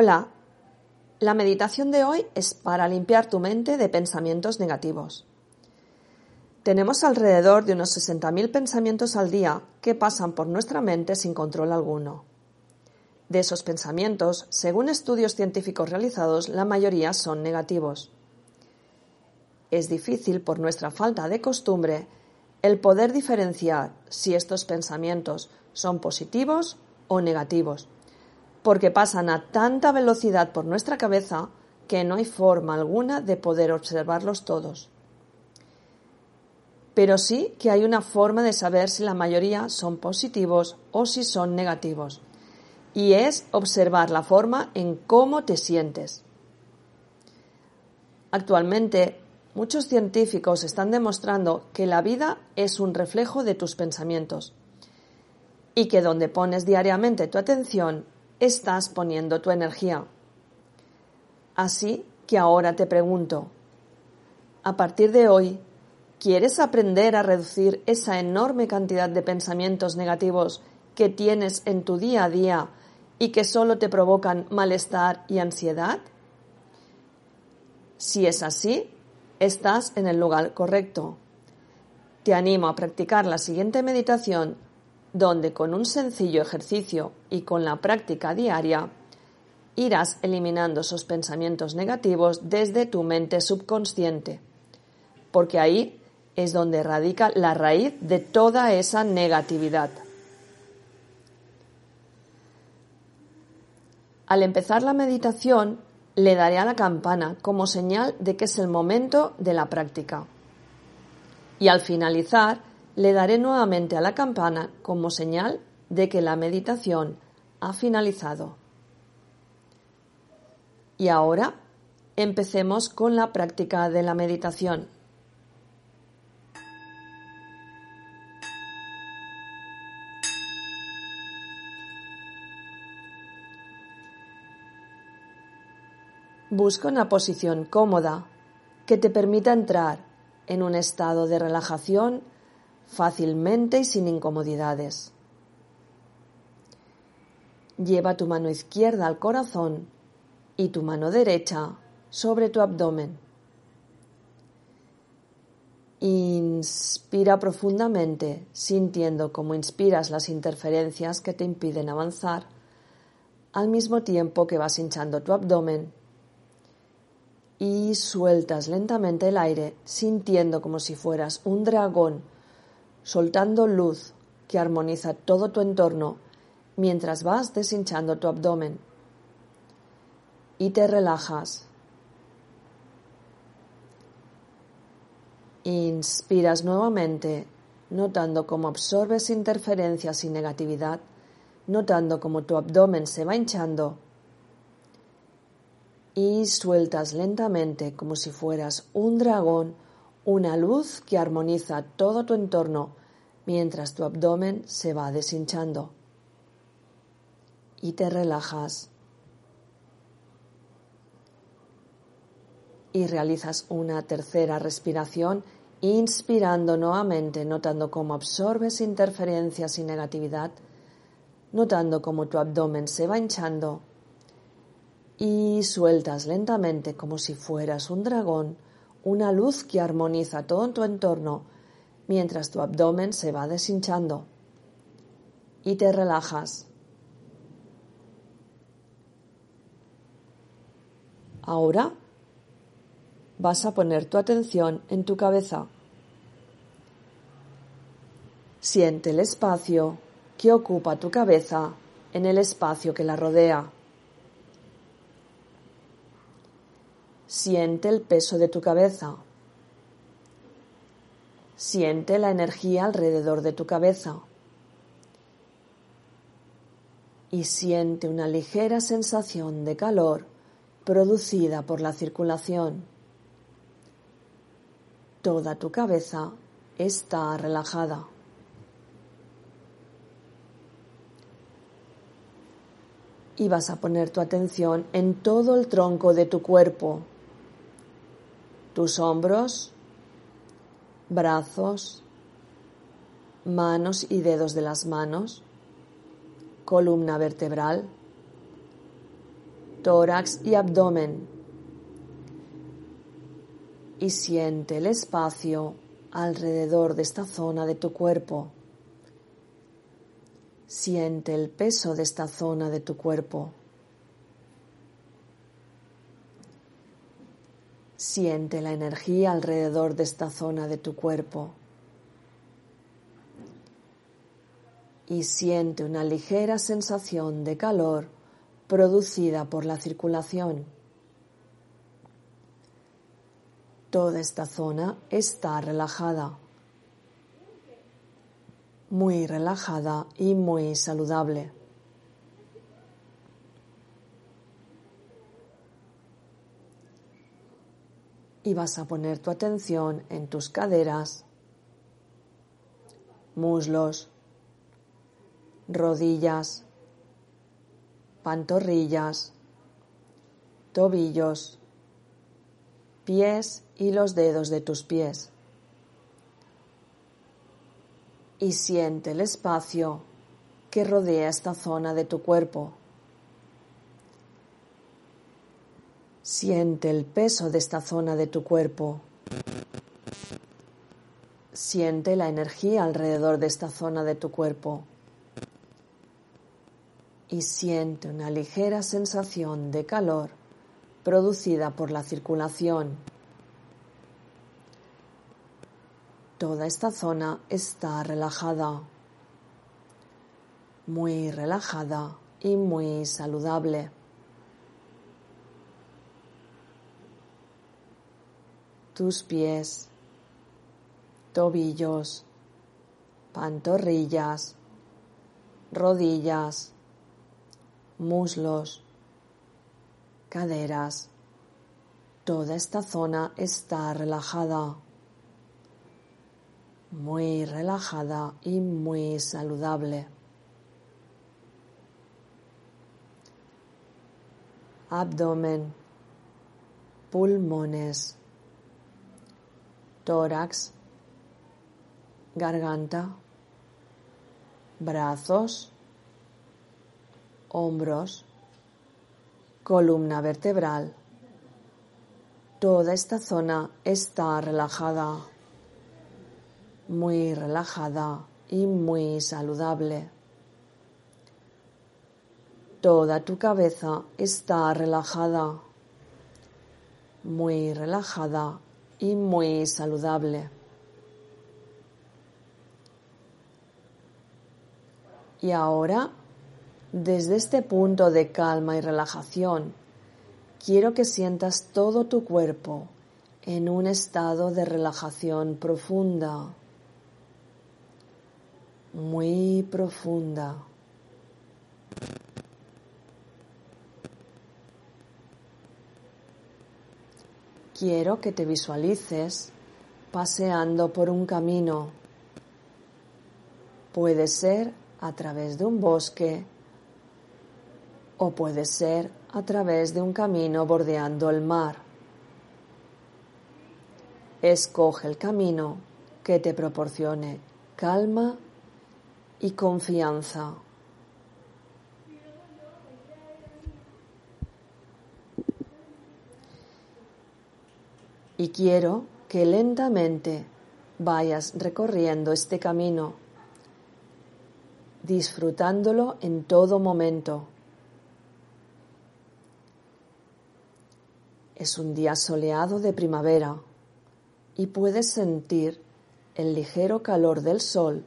Hola, la meditación de hoy es para limpiar tu mente de pensamientos negativos. Tenemos alrededor de unos 60.000 pensamientos al día que pasan por nuestra mente sin control alguno. De esos pensamientos, según estudios científicos realizados, la mayoría son negativos. Es difícil, por nuestra falta de costumbre, el poder diferenciar si estos pensamientos son positivos o negativos porque pasan a tanta velocidad por nuestra cabeza que no hay forma alguna de poder observarlos todos. Pero sí que hay una forma de saber si la mayoría son positivos o si son negativos, y es observar la forma en cómo te sientes. Actualmente, muchos científicos están demostrando que la vida es un reflejo de tus pensamientos y que donde pones diariamente tu atención estás poniendo tu energía. Así que ahora te pregunto, a partir de hoy, ¿quieres aprender a reducir esa enorme cantidad de pensamientos negativos que tienes en tu día a día y que solo te provocan malestar y ansiedad? Si es así, estás en el lugar correcto. Te animo a practicar la siguiente meditación donde con un sencillo ejercicio y con la práctica diaria irás eliminando esos pensamientos negativos desde tu mente subconsciente, porque ahí es donde radica la raíz de toda esa negatividad. Al empezar la meditación, le daré a la campana como señal de que es el momento de la práctica. Y al finalizar, le daré nuevamente a la campana como señal de que la meditación ha finalizado. Y ahora empecemos con la práctica de la meditación. Busca una posición cómoda que te permita entrar en un estado de relajación fácilmente y sin incomodidades. Lleva tu mano izquierda al corazón y tu mano derecha sobre tu abdomen. Inspira profundamente, sintiendo cómo inspiras las interferencias que te impiden avanzar, al mismo tiempo que vas hinchando tu abdomen. Y sueltas lentamente el aire, sintiendo como si fueras un dragón soltando luz que armoniza todo tu entorno mientras vas deshinchando tu abdomen. Y te relajas. Inspiras nuevamente, notando cómo absorbes interferencias y negatividad, notando cómo tu abdomen se va hinchando. Y sueltas lentamente, como si fueras un dragón, una luz que armoniza todo tu entorno mientras tu abdomen se va deshinchando. Y te relajas. Y realizas una tercera respiración, inspirando nuevamente, notando cómo absorbes interferencias y negatividad, notando cómo tu abdomen se va hinchando. Y sueltas lentamente como si fueras un dragón, una luz que armoniza todo tu entorno mientras tu abdomen se va deshinchando y te relajas. Ahora vas a poner tu atención en tu cabeza. Siente el espacio que ocupa tu cabeza en el espacio que la rodea. Siente el peso de tu cabeza. Siente la energía alrededor de tu cabeza. Y siente una ligera sensación de calor producida por la circulación. Toda tu cabeza está relajada. Y vas a poner tu atención en todo el tronco de tu cuerpo, tus hombros, brazos, manos y dedos de las manos, columna vertebral, tórax y abdomen. Y siente el espacio alrededor de esta zona de tu cuerpo. Siente el peso de esta zona de tu cuerpo. Siente la energía alrededor de esta zona de tu cuerpo. Y siente una ligera sensación de calor producida por la circulación. Toda esta zona está relajada, muy relajada y muy saludable. Y vas a poner tu atención en tus caderas, muslos, rodillas, pantorrillas, tobillos, pies y los dedos de tus pies. Y siente el espacio que rodea esta zona de tu cuerpo. Siente el peso de esta zona de tu cuerpo. Siente la energía alrededor de esta zona de tu cuerpo. Y siente una ligera sensación de calor producida por la circulación. Toda esta zona está relajada, muy relajada y muy saludable. Tus pies, tobillos, pantorrillas, rodillas, muslos, caderas. Toda esta zona está relajada, muy relajada y muy saludable. Abdomen, pulmones, tórax, garganta, brazos, hombros, columna vertebral. Toda esta zona está relajada, muy relajada y muy saludable. Toda tu cabeza está relajada, muy relajada y muy saludable. Y ahora, desde este punto de calma y relajación, quiero que sientas todo tu cuerpo en un estado de relajación profunda, muy profunda. Quiero que te visualices paseando por un camino. Puede ser a través de un bosque o puede ser a través de un camino bordeando el mar. Escoge el camino que te proporcione calma y confianza. Y quiero que lentamente vayas recorriendo este camino, disfrutándolo en todo momento. Es un día soleado de primavera y puedes sentir el ligero calor del sol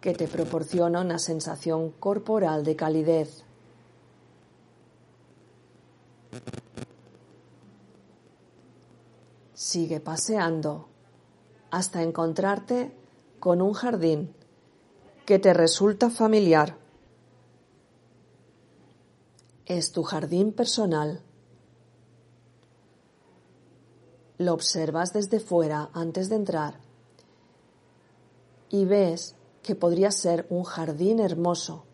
que te proporciona una sensación corporal de calidez. Sigue paseando hasta encontrarte con un jardín que te resulta familiar. Es tu jardín personal. Lo observas desde fuera antes de entrar y ves que podría ser un jardín hermoso,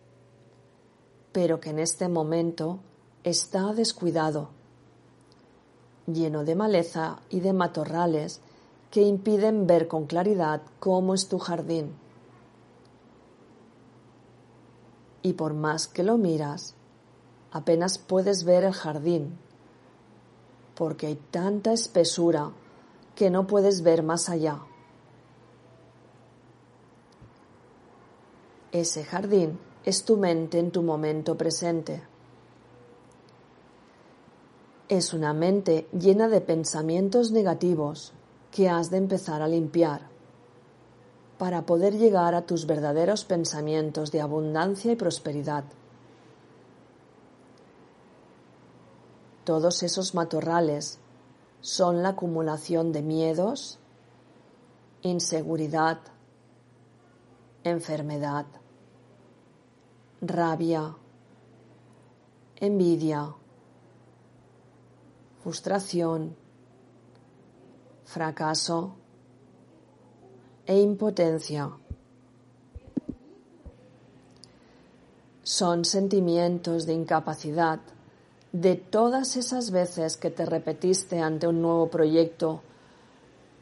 pero que en este momento está descuidado lleno de maleza y de matorrales que impiden ver con claridad cómo es tu jardín. Y por más que lo miras, apenas puedes ver el jardín, porque hay tanta espesura que no puedes ver más allá. Ese jardín es tu mente en tu momento presente. Es una mente llena de pensamientos negativos que has de empezar a limpiar para poder llegar a tus verdaderos pensamientos de abundancia y prosperidad. Todos esos matorrales son la acumulación de miedos, inseguridad, enfermedad, rabia, envidia, frustración, fracaso e impotencia. Son sentimientos de incapacidad de todas esas veces que te repetiste ante un nuevo proyecto,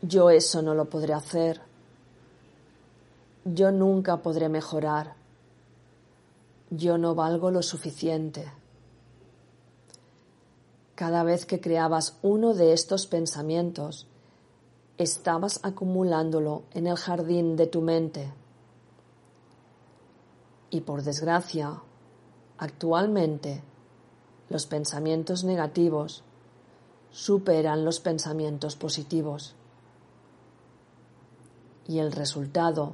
yo eso no lo podré hacer, yo nunca podré mejorar, yo no valgo lo suficiente. Cada vez que creabas uno de estos pensamientos, estabas acumulándolo en el jardín de tu mente. Y por desgracia, actualmente, los pensamientos negativos superan los pensamientos positivos. Y el resultado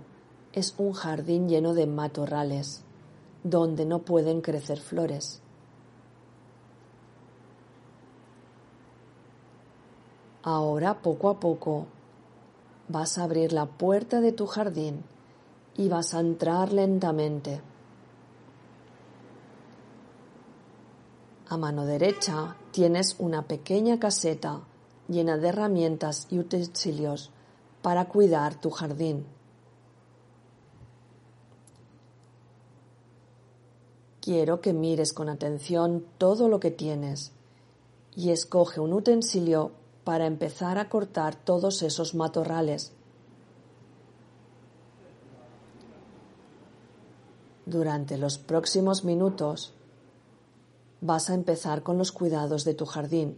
es un jardín lleno de matorrales, donde no pueden crecer flores. Ahora, poco a poco, vas a abrir la puerta de tu jardín y vas a entrar lentamente. A mano derecha tienes una pequeña caseta llena de herramientas y utensilios para cuidar tu jardín. Quiero que mires con atención todo lo que tienes y escoge un utensilio para empezar a cortar todos esos matorrales. Durante los próximos minutos vas a empezar con los cuidados de tu jardín,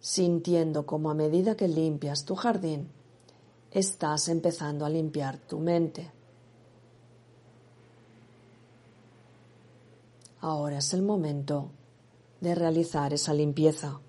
sintiendo como a medida que limpias tu jardín, estás empezando a limpiar tu mente. Ahora es el momento de realizar esa limpieza.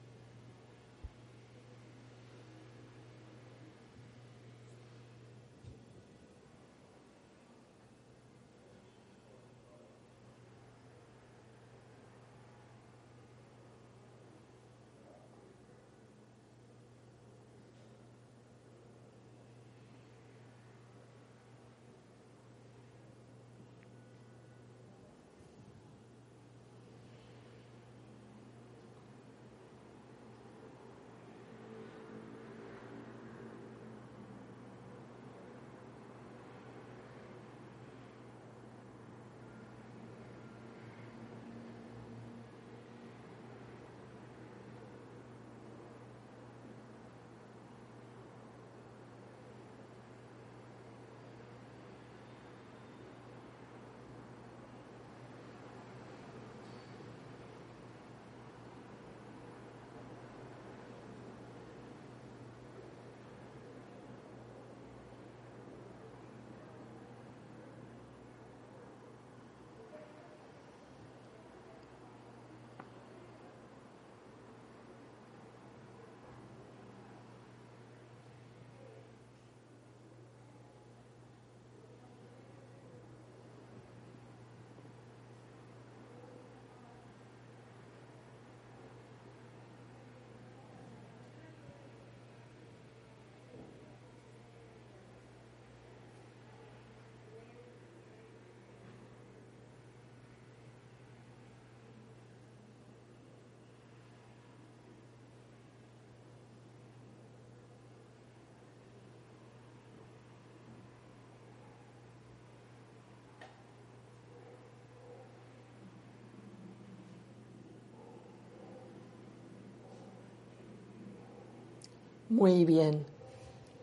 Muy bien,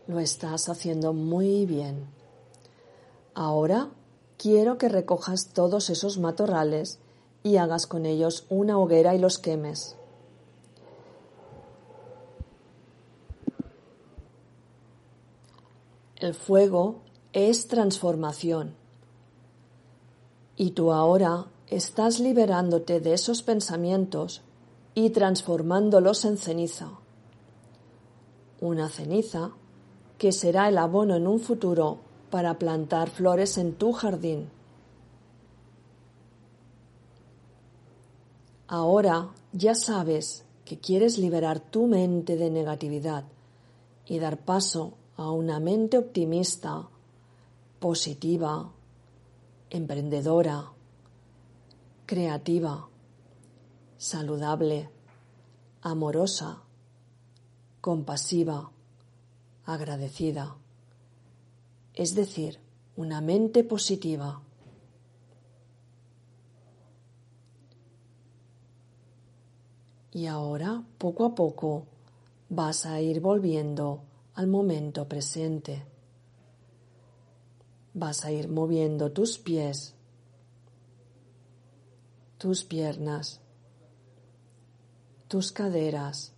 lo estás haciendo muy bien. Ahora quiero que recojas todos esos matorrales y hagas con ellos una hoguera y los quemes. El fuego es transformación. Y tú ahora estás liberándote de esos pensamientos y transformándolos en ceniza. Una ceniza que será el abono en un futuro para plantar flores en tu jardín. Ahora ya sabes que quieres liberar tu mente de negatividad y dar paso a una mente optimista, positiva, emprendedora, creativa, saludable, amorosa, compasiva, agradecida. Es decir, una mente positiva. Y ahora, poco a poco, vas a ir volviendo al momento presente. Vas a ir moviendo tus pies, tus piernas, tus caderas,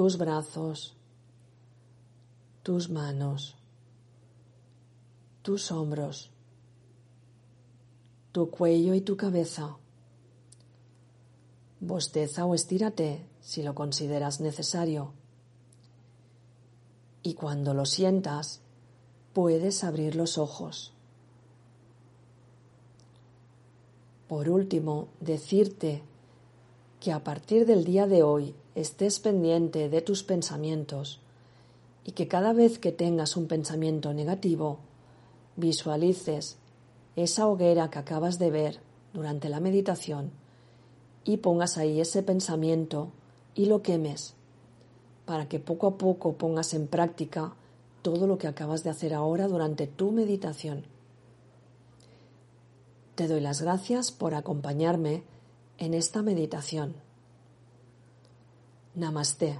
tus brazos, tus manos, tus hombros, tu cuello y tu cabeza. Bosteza o estírate si lo consideras necesario. Y cuando lo sientas, puedes abrir los ojos. Por último, decirte que a partir del día de hoy estés pendiente de tus pensamientos y que cada vez que tengas un pensamiento negativo, visualices esa hoguera que acabas de ver durante la meditación y pongas ahí ese pensamiento y lo quemes para que poco a poco pongas en práctica todo lo que acabas de hacer ahora durante tu meditación. Te doy las gracias por acompañarme en esta meditación. Namastê.